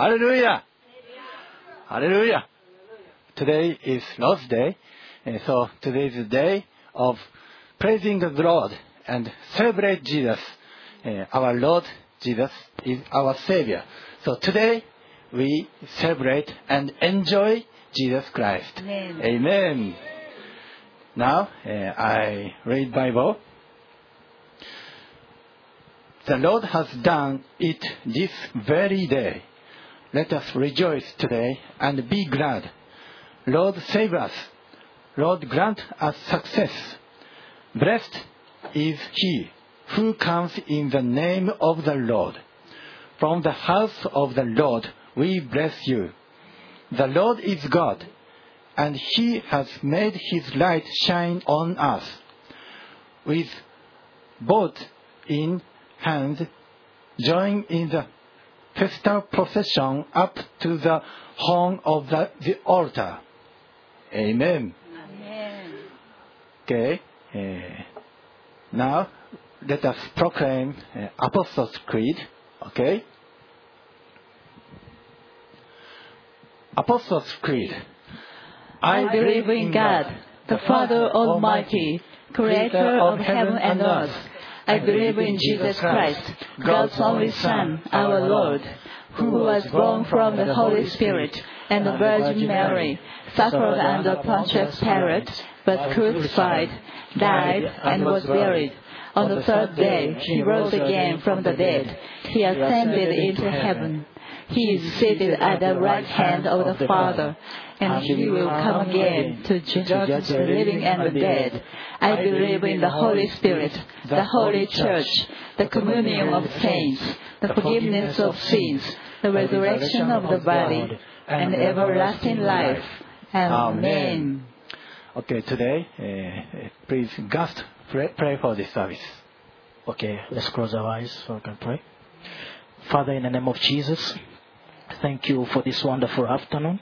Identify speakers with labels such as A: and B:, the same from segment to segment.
A: Hallelujah. Hallelujah. Today is Lord's Day. and so today is the day of praising the Lord and celebrate Jesus. Uh, our Lord Jesus is our Savior. So today we celebrate and enjoy Jesus Christ.
B: Amen.
A: Amen. Now uh, I read Bible. The Lord has done it this very day. Let us rejoice today and be glad. Lord, save us. Lord, grant us success. Blessed is he who comes in the name of the Lord. From the house of the Lord we bless you. The Lord is God, and he has made his light shine on us. With both in hand, join in the festal procession up to the horn of the, the altar. Amen.
B: Amen.
A: Okay. eh, now let us proclaim uh, Apostles' Creed. Okay. Apostles' Creed.
B: I believe in God, the Father Almighty, creator of heaven and earth. I believe in Jesus Christ, God's only Son, our Lord, who was born from the Holy Spirit and the Virgin Mary, suffered under Pontius Pilate, was crucified, died, and was buried. On the third day, he rose again from the dead. He ascended into heaven. He is seated at the right hand of the Father, and he will come again to judge the living and the dead. I believe in the Holy Spirit, the Holy Church, the communion of saints, the forgiveness of sins, the resurrection of the body, and everlasting life. Amen.
A: Okay, today, uh, please, Gust, pray, pray for this service.
C: Okay, let's close our eyes so we can pray. Father, in the name of Jesus, thank you for this wonderful afternoon.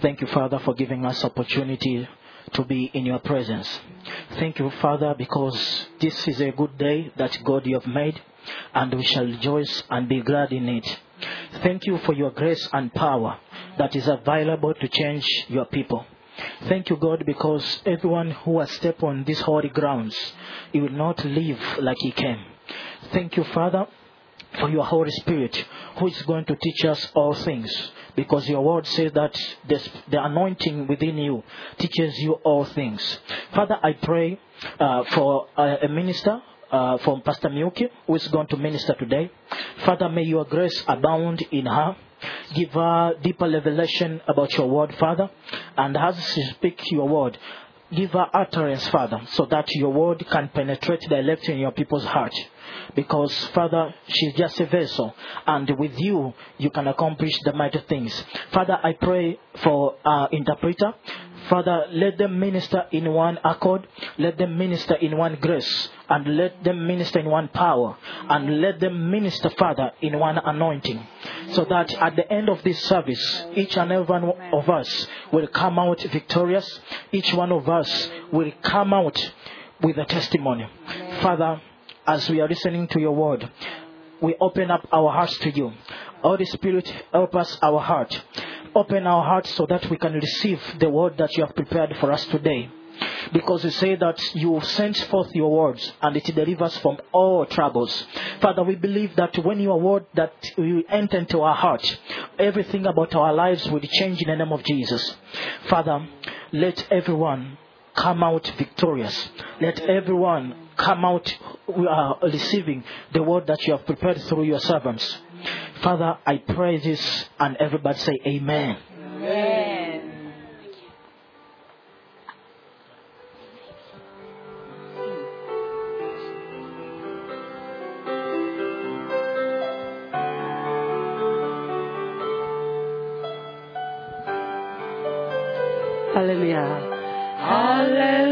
C: Thank you, Father, for giving us opportunity to be in your presence. Thank you, Father, because this is a good day that God you have made, and we shall rejoice and be glad in it. Thank you for your grace and power that is available to change your people. Thank you, God, because everyone who has stepped on these holy grounds, he will not live like he came. Thank you, Father, for your Holy Spirit, who is going to teach us all things. Because your word says that the, the anointing within you teaches you all things. Father, I pray uh, for uh, a minister uh, from Pastor Miyuki, who is going to minister today. Father, may your grace abound in her. Give her deeper revelation about your word, Father. And as she speaks your word, give her utterance, Father, so that your word can penetrate directly in your people's heart. Because, Father, she's just a vessel, and with you, you can accomplish the mighty things. Father, I pray for our interpreter. Father, let them minister in one accord, let them minister in one grace, and let them minister in one power, and let them minister, Father, in one anointing. So that at the end of this service, each and every one of us will come out victorious, each one of us will come out with a testimony. Father, as we are listening to your word, we open up our hearts to you. Holy Spirit, help us our heart. Open our hearts so that we can receive the word that you have prepared for us today. Because you say that you sent forth your words and it delivers from all troubles. Father, we believe that when your word that will enter into our heart, everything about our lives will change in the name of Jesus. Father, let everyone come out victorious. Let everyone come out uh, receiving the word that you have prepared through your servants. Father, I pray this and everybody say amen.
B: Amen. Hallelujah. Hallelujah.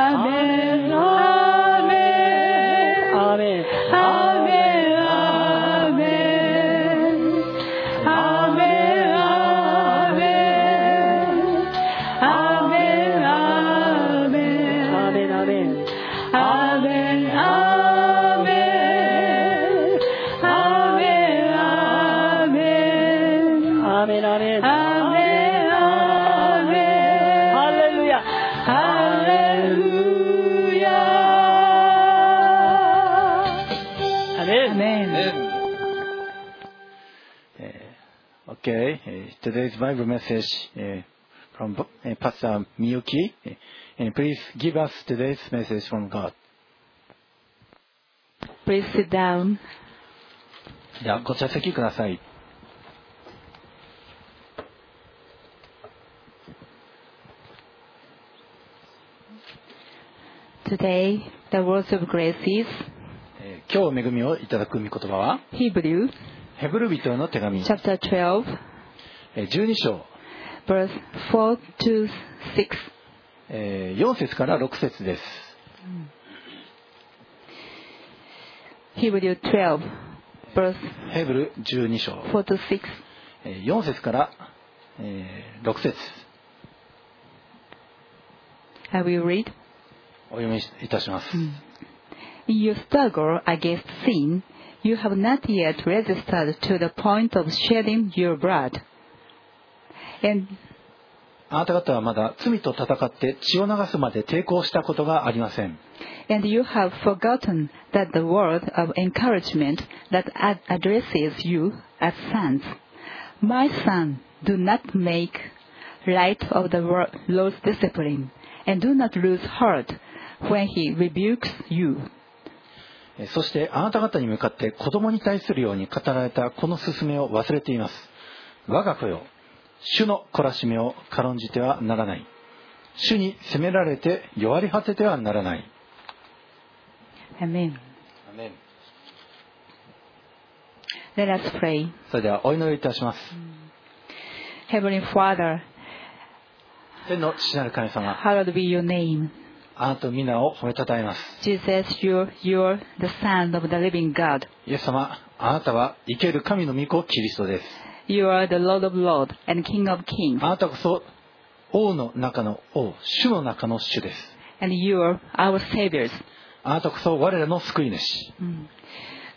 B: Amen.
A: Today's Bible message uh, from uh, Pastor Miyuki. Uh, and please give us today's message from God.
B: Please sit down.
A: では、ご着席ください。
B: Today, the words of grace is
A: えー今日恵みをいただく御言葉は、
B: Hebrew
A: ヘブル人への手紙、
B: chapter 12,
A: えー12章。
B: Verse 4 to 6
A: 4節から6節です。
B: Hebrew 12 verse
A: ヘブル12章。
B: 4 to 6
A: 4節から6節。
B: I will read?
A: お読みいたします、
B: In your struggle against sin, you have not yet resisted to the point of shedding your blood. And
A: あなた方はまだ罪と戦って血を流すまで抵抗したことがありません。
B: and you have forgotten that the word of encouragement that ad- addresses you as sons. My son, do not make light of the Lord's discipline, and do not lose heart when he rebukes you.
A: えーそしてあなた方に向かって子供に対するように語られたこの勧めを忘れています。我が子よ、主の懲らしめを軽んじてはならない。主に責められて弱り果ててはならない。
B: Amen. Let us pray.
A: それではお祈りいたします。
B: Heavenly Father,
A: 天の父なる神様、
B: hallowed be your name.
A: あなたの皆を褒めたたえます。
B: Jesus, you're, you're the Son of the living God.
A: イエス様、あなたは生ける神の御子キリストです。
B: You are the Lord of Lords and King of Kings.
A: あなたこそ王の中の王、主の中の主です。
B: and you are our saviors.
A: あなたこそ我らの救い主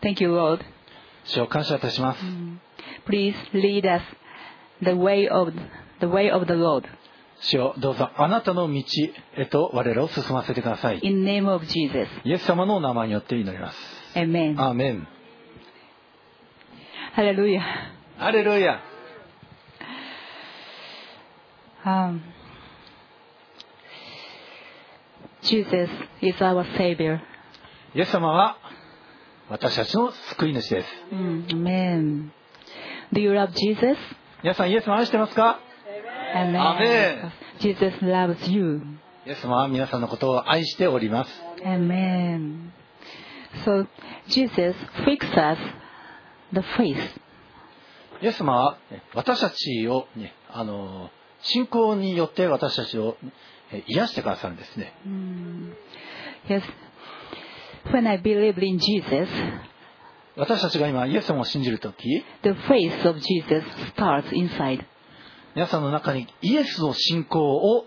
B: Thank you, Lord.
A: 主を感謝いたします
B: Please lead us the way of the way of the Lord.
A: 主をどうぞあなたの道へと我らを進ませてください
B: In name of Jesus.
A: イエス様のお名前によって祈ります
B: Amen.
A: アーメン
B: Hallelujah.
A: アレルヤ
B: Um, Jesus is our Savior.
A: イエス様は私たちの救い主です
B: Mm, Amen. Do you love Jesus?
A: 皆さんイエス様愛してますか
B: Amen.
A: Amen.
B: Jesus loves you.
A: イエス様は皆さんのことを愛しております
B: Amen. So Jesus fixed us the face.
A: イエス様はね私たちを、ね、あの信仰によって私たちをえ癒してくださるんですね
B: Yes. When I believe in Jesus,
A: 私たちが今イエス様を信じるとき
B: the face of Jesus starts inside.
A: 皆さんの中にイエスの信仰を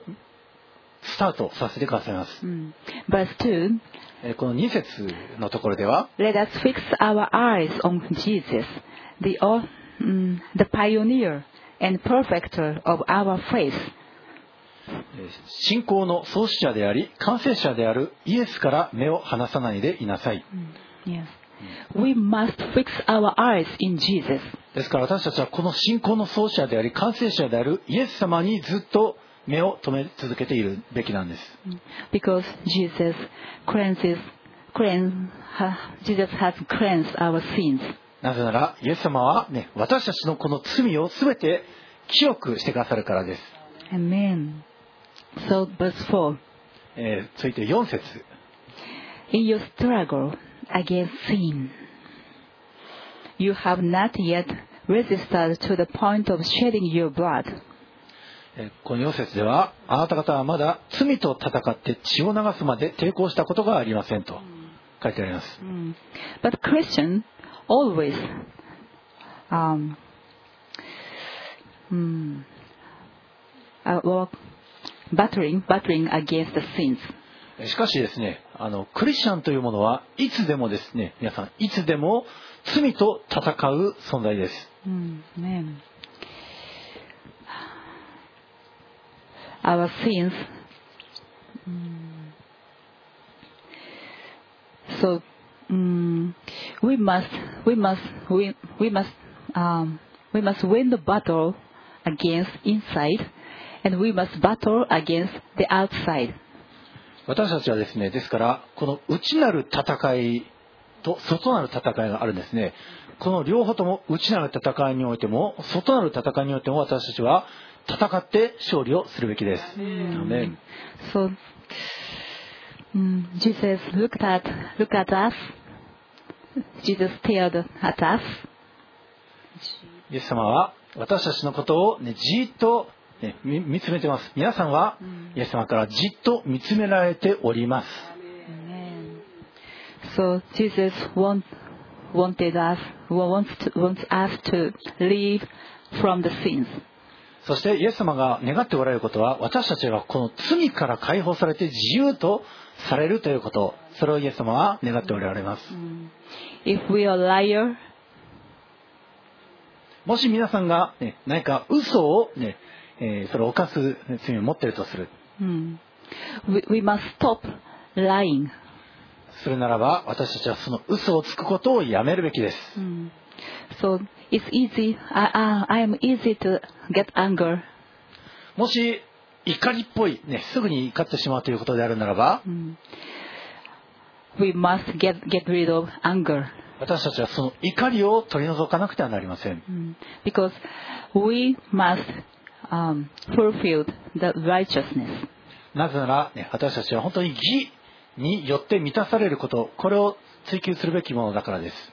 A: スタートさせてくださいます、
B: Mm. Verse 2
A: えこの2節のところでは
B: Let us fix our eyes on Jesus, the, mm, the pioneer and perfecter of our faith.
A: え信仰の創始者であり完成者であるイエスから目を離さないでいなさい
B: Yes. We must fix our eyes in Jesus.
A: ですから私たちはこの信仰の創始者であり完成者であるイエス様にずっと目を留め続けているべきなんです
B: Because Jesus cleanses, cleanse, ha, Jesus has cleansed our sins.
A: なぜならイエス様はね私たちのこの罪を全て清くしてくださるからです、
B: Amen. So verse 4.
A: えー続いて4節
B: In your struggle against sin, you have not yet resisted to the point of shedding your blood.
A: えーこの4節ではあなた方はまだ罪と戦って血を流すまで抵抗したことがありませんと書いてあります
B: Mm. But Christian always um, mm, uh, well, battering, battering against the sins.
A: しかしですねあのクリスチャンというものはいつでもですね皆さんいつでも罪と戦う存在です
B: Mm, Amen. Our sins. mm, so mm, we must, we must, we, we must, um, we must win the battle against inside, and we must battle against the outside.
A: 私たちはですねですからこの内なる戦いと外なる戦いがあるんですねこの両方とも内なる戦いにおいても外なる戦いにおいても私たちは戦って勝利をするべきです、
B: So mm, Jesus looked at looked at us.
A: イエス様は私たちのことを、ね、じっと、ね、見つめてます。皆さんはイエス様からじっと見つめられております、そしてイエス様が願っておられることは私たちがこの罪から解放されて自由とされるということ。それをイエス様は願っておられます。
B: If we are liar,
A: もし皆さんが、ね、何か嘘を、ねえーそれを犯す罪を持っているとする。
B: mm, we, we must stop lying.
A: するならば私たちはその嘘をつくことをやめるべきです。
B: Mm.
A: もし怒りっぽい、ね、すぐに怒ってしまうということであるならば、私たちはその怒りを取り除かなくてはなりません。なぜなら、ね、私たちは本当に義によって満たされること、これを追求するべきものだからです。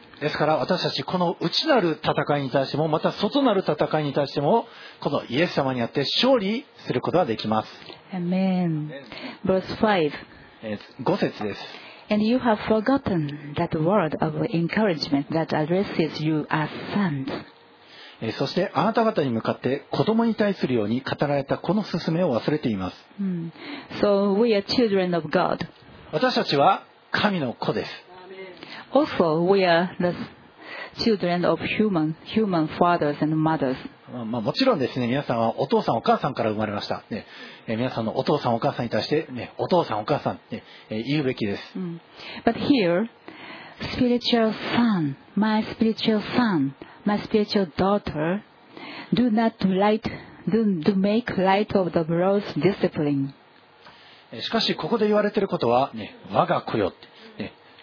A: ですから私たちこの内なる戦いに対してもまた外なる戦いに対してもこのイエス様によって勝利することができます。
B: Amen. Verse 5.
A: えー5節です。
B: And you have forgotten that word of encouragement that addresses you as sons.
A: えーそしてあなた方に向かって子供に対するように語られたこの勧めを忘れています。
B: Hmm. So we are children of God.
A: 私たちは神の子です。
B: Also, we are the children of human, human fathers and mothers.
A: まあまあ、もちろんですね、皆さんはお父さんお母さんから生まれました。ねえー皆さんのお父さんお母さんに対して、ね、お父さんお母さんって、えー言うべきです。
B: Hmm. But here, spiritual son, my spiritual son, my spiritual daughter, do not light, do, do make light of the Lord's discipline.
A: えーしかし、ここで言われていることは、ね、我が子よって、ね、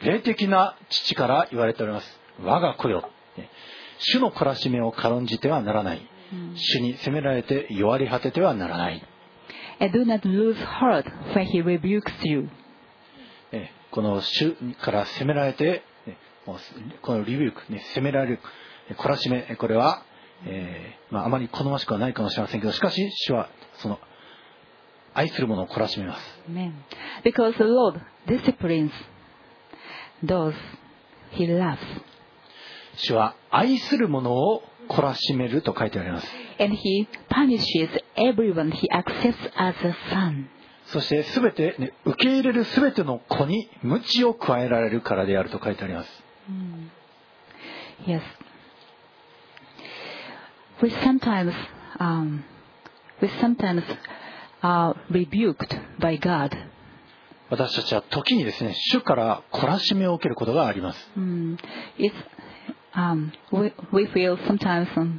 A: 霊的な父から言われております。我が子よ。ね主の懲らしめを軽んじてはならない。主に責められて弱り果ててはならない。
B: Do not lose heart when he rebukes you.
A: えーこの主から責められて、このリビューク、ね、責められる、えー懲らしめ、えーこれは、えーまあ、あまり好ましくはないかもしれませんけど、しかし、主はその愛する者を懲らしめます。
B: Amen. Because the Lord disciplines
A: 主は愛する者を懲らしめると書いてあります。そして全て、受け入れるすべての子に無知を加えられるからであると書いてあります。
B: うん yes.
A: 私たちは時にですね、主から懲らしめを受けることがあります。
B: Mm, it's, um, we, we feel sometimes um,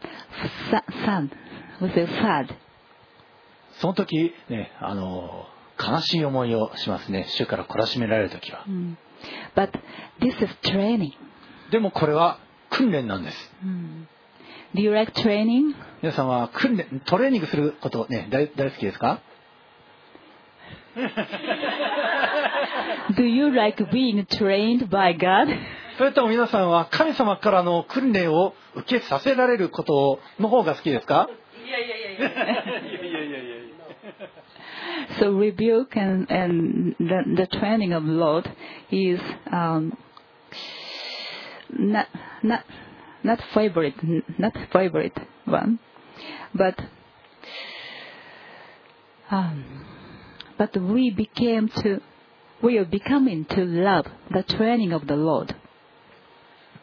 B: sa- sad. We feel sad.
A: その時、ね、あの、悲しい思いをしますね。主から懲らしめられる時は。
B: Mm. But this is training.
A: でもこれは訓練なんです。
B: Do you like training?
A: 皆さんは訓練、トレーニングすることね、大大好きですか？
B: Do you like being trained by God?
A: それとも皆さんは神様からの訓練を受けさせられることの方が好きですか
B: So rebuke and, and the, the training of Lord is um, not not not favorite not favorite one, but um, but we became to we are becoming to love the training of the Lord.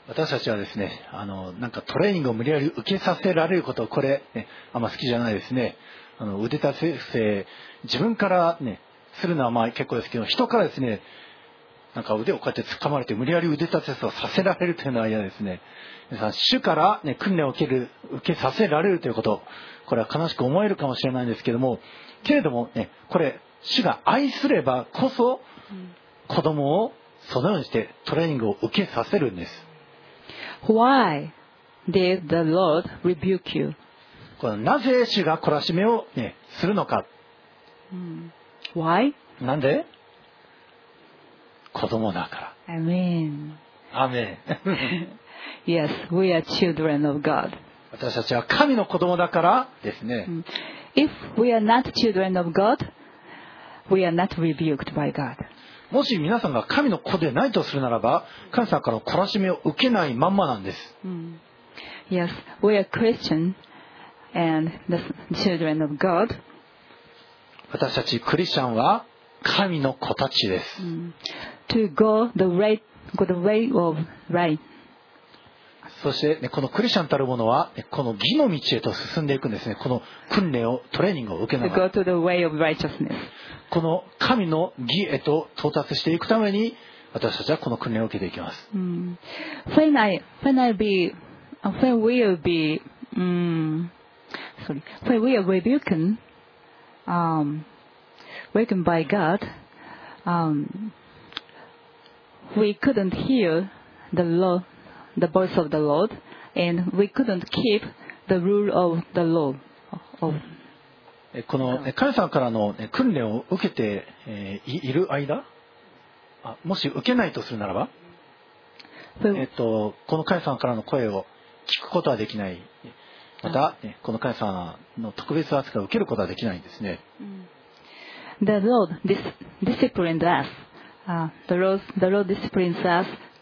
A: 私たちはですね、あの、なんかトレーニングを無理やり受けさせられること、これ、ね、あんま好きじゃないですね。あの、腕立て伏せ、自分からね、するのはまあ結構ですけど、人からですね、なんか腕をこうやって掴まれて無理やり腕立て伏せをさせられるというのは嫌ですね。皆さん、主からね、訓練を受ける、受けさせられるということ、これは悲しく思えるかもしれないんですけども、けれどもね、これ、主が愛すればこそ、子供をそのようにしてトレーニングを受けさせるんです。
B: Why did the Lord rebuke you?
A: このなぜ主が懲らしめを、ね、するのか。
B: Why?
A: なんで子供だから。アーメン
B: yes, we are children of God.
A: 私たちは神の子供だからですね。
B: If we are not children of God, we are not rebuked by God.
A: もし皆さんが神の子でないとするならば神様からの懲らしめを受けないまんまなんです。私たちクリスチャンは神の子たちです。そして、ね、このクリスチャンたる者は、ねこの義の道へと進んでいくんですね。この訓練を、トレーニングを受けながら
B: go。to the way of righteousness.
A: この神の義へと到達していくために、私たちはこの訓練を受けていきます。
B: Mm. When I, when I be, uh, when we will be, mm, sorry, when we are rebuked, um, rebuked by God, um, we couldn't hear the Lord, the voice of the Lord, and we couldn't keep the rule of the Lord. Of,
A: えこのえ神様からのえ訓練を受けてえーいいる間あもし受けないとするならばえっと、この神様からの声を聞くことはできない。また、ね、この神様の特別扱いを受けることはできないんですね。
B: The Lord dis- disciplined us. Uh, the, Lord, the Lord disciplines us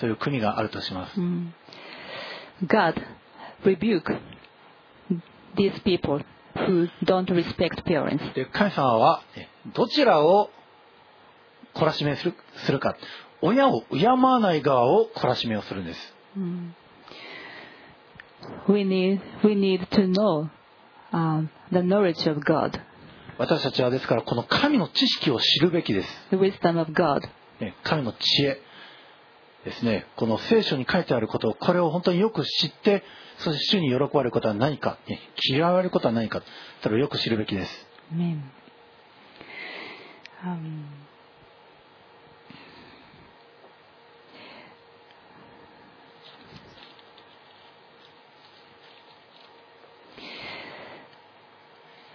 A: そういう国があるとします。
B: Hmm. God rebuke these people who don't respect parents.
A: で神様は、ねどちらを懲らしめするするか親を敬わない側を懲らしめをするんです
B: We need, we need to know um, the knowledge of God,
A: 私たちはですからこの神の知識を知るべきです、
B: the wisdom of God.
A: ね神の知恵ですねこの聖書に書いてあることをこれを本当によく知ってそして主に喜ばれることは何か、嫌われることは何かそれをよく知るべきです
B: Amen. Um,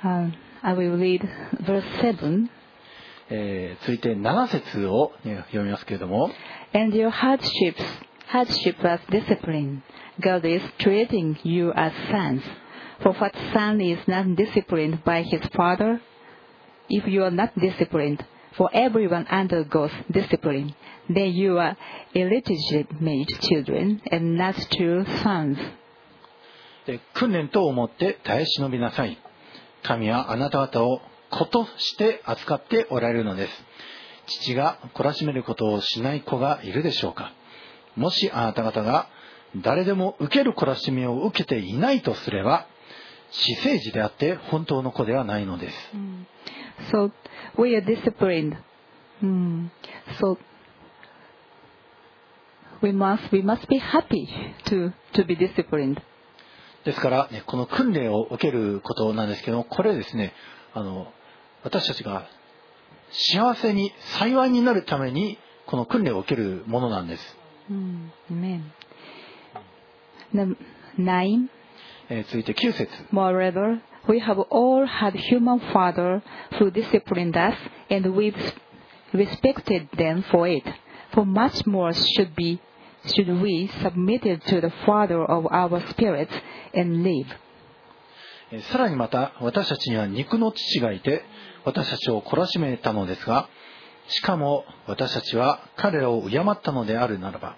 B: um, I will read verse 7.
A: えー続いて7節を、ね読みますけれども
B: And your hardships, hardship as discipline. God is treating you as sons. For what son is not disciplined by his father? If you are not disciplined, for everyone undergoes discipline, then you are illegitimate children and not true sons.
A: で訓練と思って耐え忍びなさい神はあなた方を子として扱っておられるのです父が懲らしめることをしない子がいるでしょうかもしあなた方が誰でも受ける懲らしめを受けていないとすれば私生児であって本当の子ではないのです
B: So we are disciplined. Hmm. So we must we must be happy to to be disciplined.
A: ですから、ね、この訓練を受けることなんですけどもこれですねあの私たちが幸せに幸いになるためにこの訓練を受けるものなんです
B: Hmm. Amen. Num- Nine.
A: えー続いて9節
B: Moreover, we have all had human father who disciplined us, and we respected them for it. For much more should be should we submitted to the Father of our spirits and live.
A: えーさらにまた私たちには肉の父がいて私たちを懲らしめたのですがしかも私たちは彼らを敬ったのであるならば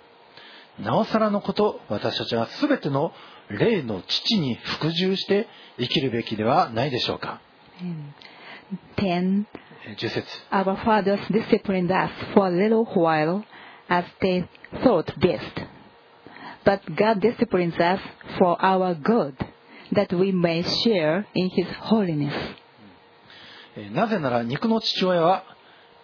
A: なおさらのこと私たちは全ての霊の父に服従して生きるべきではないでしょうか
B: Ten.
A: えー10節
B: Our fathers disciplined us for a little while as they thought best. But God disciplines us for our good, that we may share in His holiness.
A: えーなぜなら肉の父親は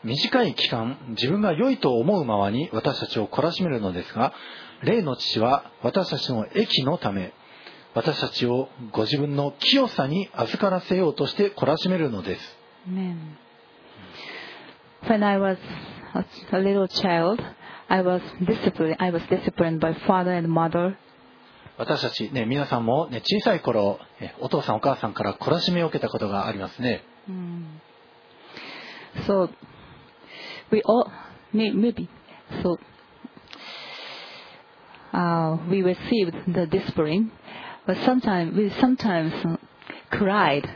A: 短い期間自分が良いと思うままに私たちを懲らしめるのですが霊の父は私たちの益のため私たちをご自分の清さに預からせようとして懲らしめるのです.
B: When I was a little child, I was disciplined. I was disciplined by father and mother.
A: 私たちね皆さんも、ね、小さい頃えお父さんお母さんから懲らしめを受けたことがありますね
B: So we all may, maybe so uh, we received the discipline, but sometimes we sometimes uh, cried.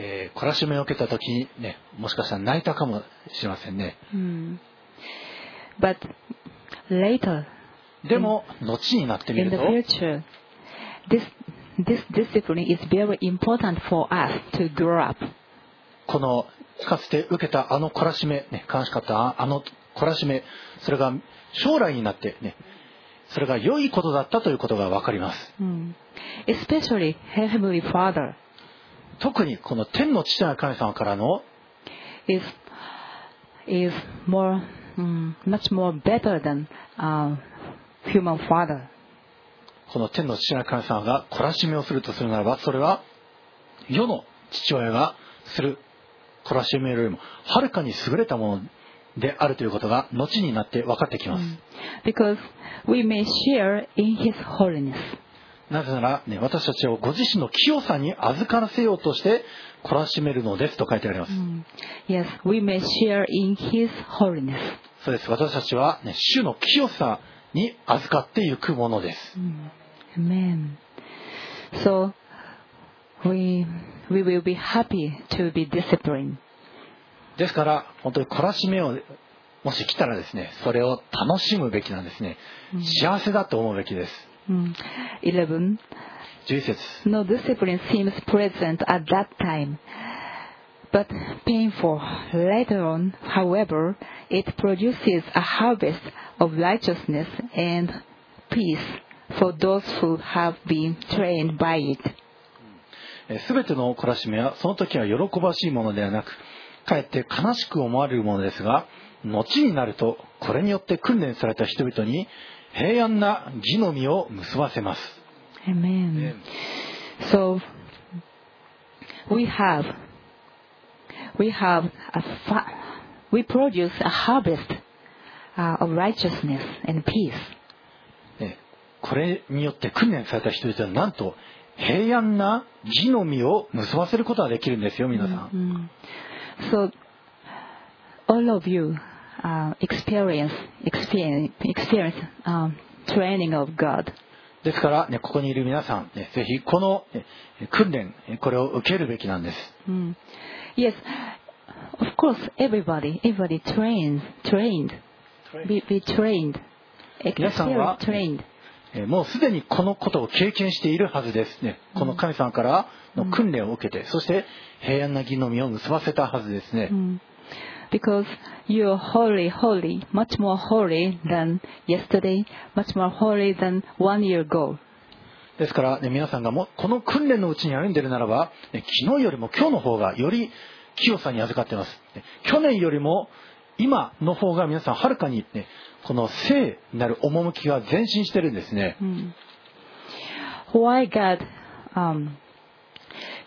A: えー懲らしめを受けた時にねもしかしたら泣いたかもしれませんね
B: Hmm. But later,
A: でも後になってみ
B: in
A: る
B: the
A: と
B: future, this this discipline is very important for us to grow up.
A: このかつて受けたあの懲らしめ、ね、悲しかったあの懲らしめそれが将来になってねそれが良いことだったということが分かります
B: Mm. Especially Heavenly Father
A: 特にこの天の父なる神様からの
B: is is more mm, much more better than uh, human father.
A: この天の父なる神様が懲らしめをするとするならばそれは世の父親がする懲らしめよりもはるかに優れたものであるということが後になって分かってきます、
B: Because we may share in His holiness.
A: なぜなら、ね、私たちをご自身の清さに預からせようとして懲らしめるのですと書いてあります、
B: Yes, we may share in His holiness.
A: そうです。私たちは、ね、主の清さに預かっていくものです
B: Amen. So we we will be happy to be disciplined.
A: ですから本当に懲らしめをもし来たらですねそれを楽しむべきなんですね幸せだと思うべきです
B: Mm. 11.
A: 11節
B: No discipline seems present at that time, but painful. Later on, however, it produces a harvest of righteousness and peace for those who have been trained by it.
A: すべての懲らしめはその時は喜ばしいものではなくかえって悲しく思われるものですが後になるとこれによって訓練された人々に平安な義の実を結ばせます
B: Amen. So we have we have a we produce a harvest uh, of righteousness and peace.
A: ねこれによって訓練された人々はなんと平安な義の実を結ばせることができるんですよ皆さん、
B: Mm. So all of you uh, experience experience experience um, training of God.
A: ですから、ね、ここにいる皆さん、ね、ぜひこのね訓練これを受けるべきなんです
B: Mm. Yes, of course, everybody everybody trains trained be, be trained
A: 皆さんは
B: experience trained.
A: えーもうすでにこのことを経験しているはずですね。この神様からの訓練を受けて、そして平安な義の実を結ばせたはずですね。
B: Mm. Because you are holy, holy, much more holy than yesterday, much more holy than one year ago.
A: ですから、ね、皆さんがもうこの訓練のうちに歩んでいるならば、ね昨日よりも今日の方がより清さに預かっています。ね去年よりも今の方が皆さんはるかに、ね、この聖なる趣が前進してるんですね。
B: Mm. Why God, um,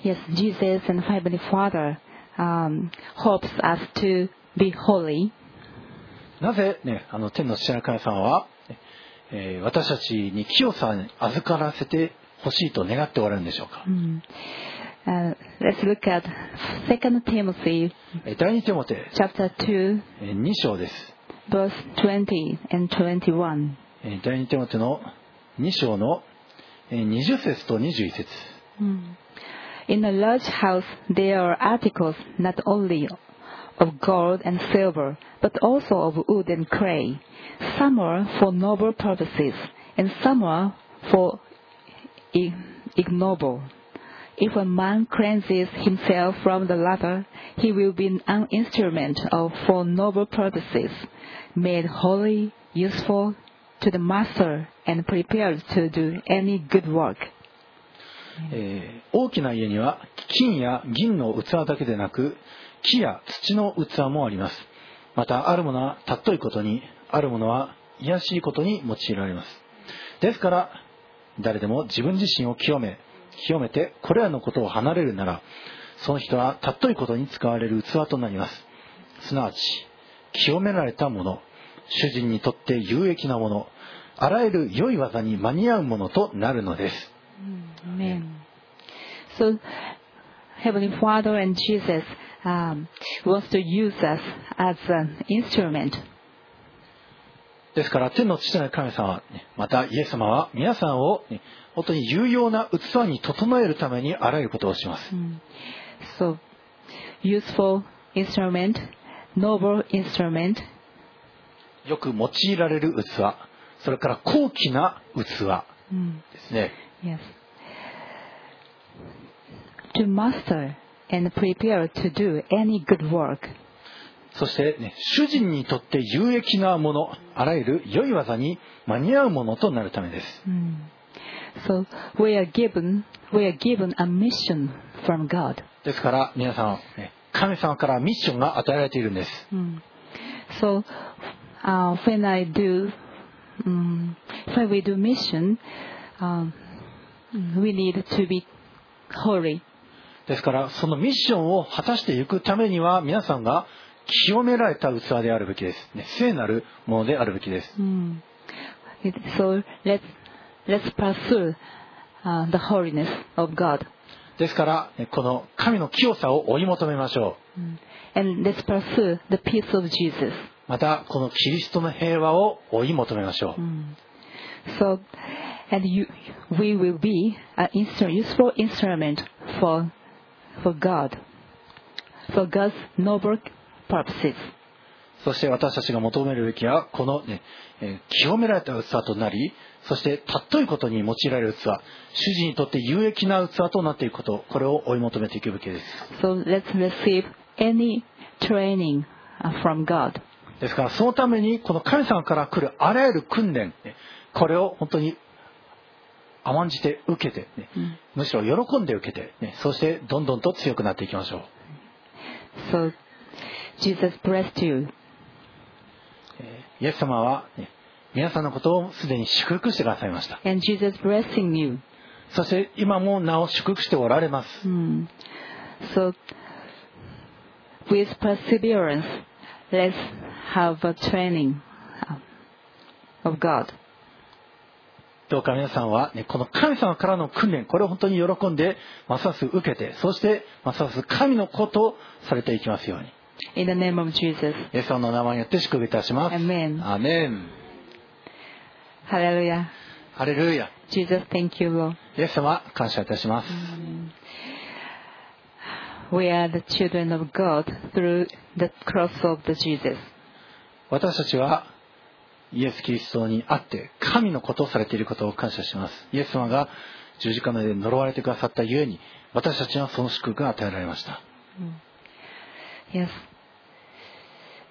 B: yes, Jesus and Heavenly Father um, hopes us to be holy
A: なぜ、ね、あの天の父なる神様は、ね私たちに清さに預からせてほしいと願っておられるんでしょうか、第2テモテの2章の20節と21節、
B: In a large house, there are articles not only of gold and silver, but also of wood and clay. Some are for noble purposes, and some are for i- ignoble. If a man cleanses himself from the latter, he will be an instrument of for noble purposes, made holy, useful to the master, and prepared to do any good work.
A: えー大きな家には金や銀の器だけでなく 木や土の器もあります。またあるものは尊いことにあるものは卑しいことに用いられます。ですから誰でも自分自身を清め清めてこれらのことを離れるならその人は尊いことに使われる器となります。すなわち清められたもの主人にとって有益なものあらゆる良い技に間に合うものとなるのです。
B: Amen. So, Heavenly Father and Jesus um, wants to use us as an instrument.
A: ですから天の父なる神様またイエス様は皆さんをね本当に有用な器に整えるためにあらゆることをします。
B: So, useful instrument, noble instrument,
A: よく用いられる器、それから高貴な器ですね。
B: yes, to master and prepare to do any good work.
A: そして、ね、主人にとって有益なものあらゆる良い技に間に合うものとなるためです
B: So we are given we are given a mission from God.
A: ですから皆さん、ね、神様からミッションが与えられているんです
B: So uh, when I do um, when we do mission, um, we need to be holy.
A: ですからそのミッションを果たしていくためには皆さんが清められた器であるべきです、ね、聖なるものであるべきです
B: Mm. It- So let's let's pursue uh, the holiness of God,
A: ですからねこの神の清さを追い求めましょう
B: and let's pursue the peace of Jesus.
A: またこのキリストの平和を追い求めましょう
B: So, and you, we will be an instru- useful instrument for for God, for God's noble purposes.
A: そして私たちが求めるべきはこの、ねえー清められた器となりそして尊いことに用いられる器主人にとって有益な器となっていくことこれを追い求めていくべきです
B: So let's receive any training uh, from God.
A: ですからそのためにこの神様から来るあらゆる訓練ねこれを本当に甘んじて受けて、ねむしろ喜んで受けて、ね、そしてどんどんと強くなっていきましょう
B: So Jesus blessed you.
A: イエス様は、ね皆さんのことをすでに祝福してくださいました
B: And Jesus blessing you.
A: そして今もなお祝福しておられます
B: Mm. So, with perseverance, let's have a training uh, of God.
A: どうか皆さんは、ね、この神様からの訓練これを本当に喜んでますます受けてそしてますます神のことをされていきますように
B: In the name of Jesus.
A: イエス様の名前によって祝福いたします
B: Amen.
A: アーメン
B: Hallelujah.
A: ハレルヤ
B: Jesus, thank you, Lord.
A: イエス様感謝いたします
B: We are the children of God through the cross of the Jesus.
A: 私たちはイエス・キリストにあって神のことをされていることを感謝しますイエス様が十字架の上で呪われてくださったゆえに私たちはその祝福が与えられました
B: Yes.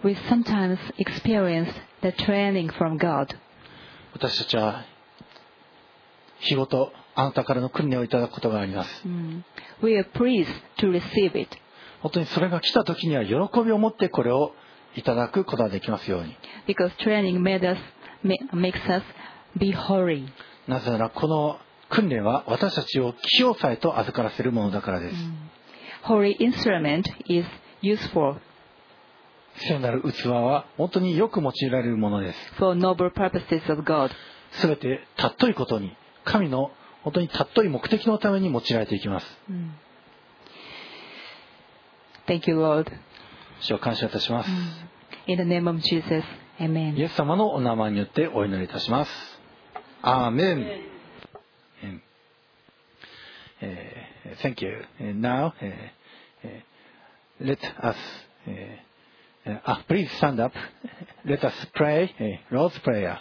B: We sometimes experience the training from God.
A: 私たちは日ごとあなたからの訓練をいただくことがあります
B: Mm. We are pleased to receive it
A: 本当にそれが来た時には喜びを持ってこれをいただくことができますように。
B: Because training made us, ma- makes us be holy.
A: なぜならこの訓練は私たちを清さへと預からせるものだからです。
B: Holy instrument is useful.
A: 聖なる器は本当によく用いられるものです。
B: For noble purposes of God.
A: すべて尊いことに神の本当に尊い目的のために用いられていきます。
B: Thank you, Lord.
A: 主を感謝いたします
B: In the name of Jesus, Amen.
A: イエス様のお名前によってお祈りいたしますアーメンー Thank you. And Now, えーえー let us, えーえーあ please stand up. Let us pray, えー Lord's Prayer.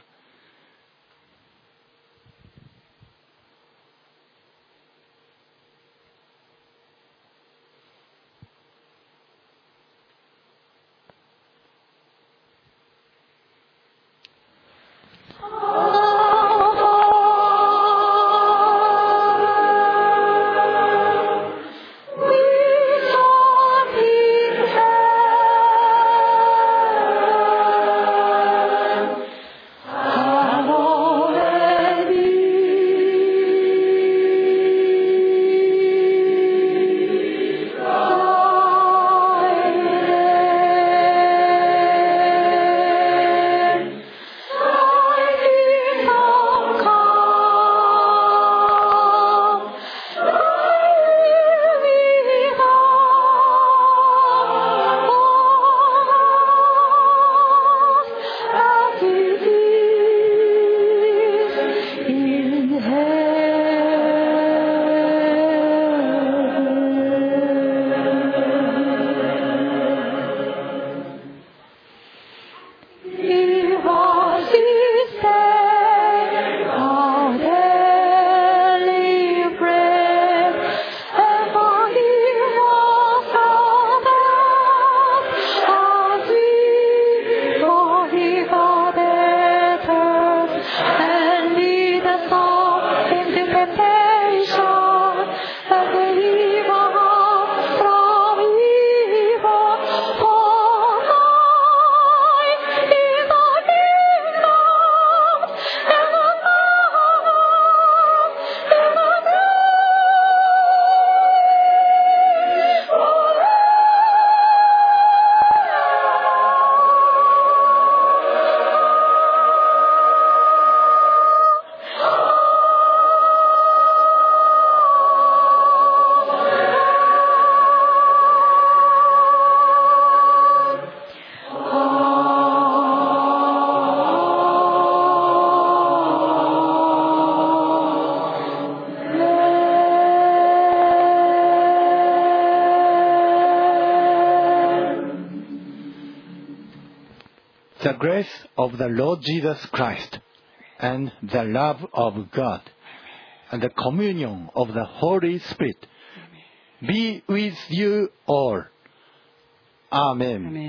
A: Grace of the Lord Jesus Christ and the love of God and the communion of the Holy Spirit be with you all. Amen.
D: ア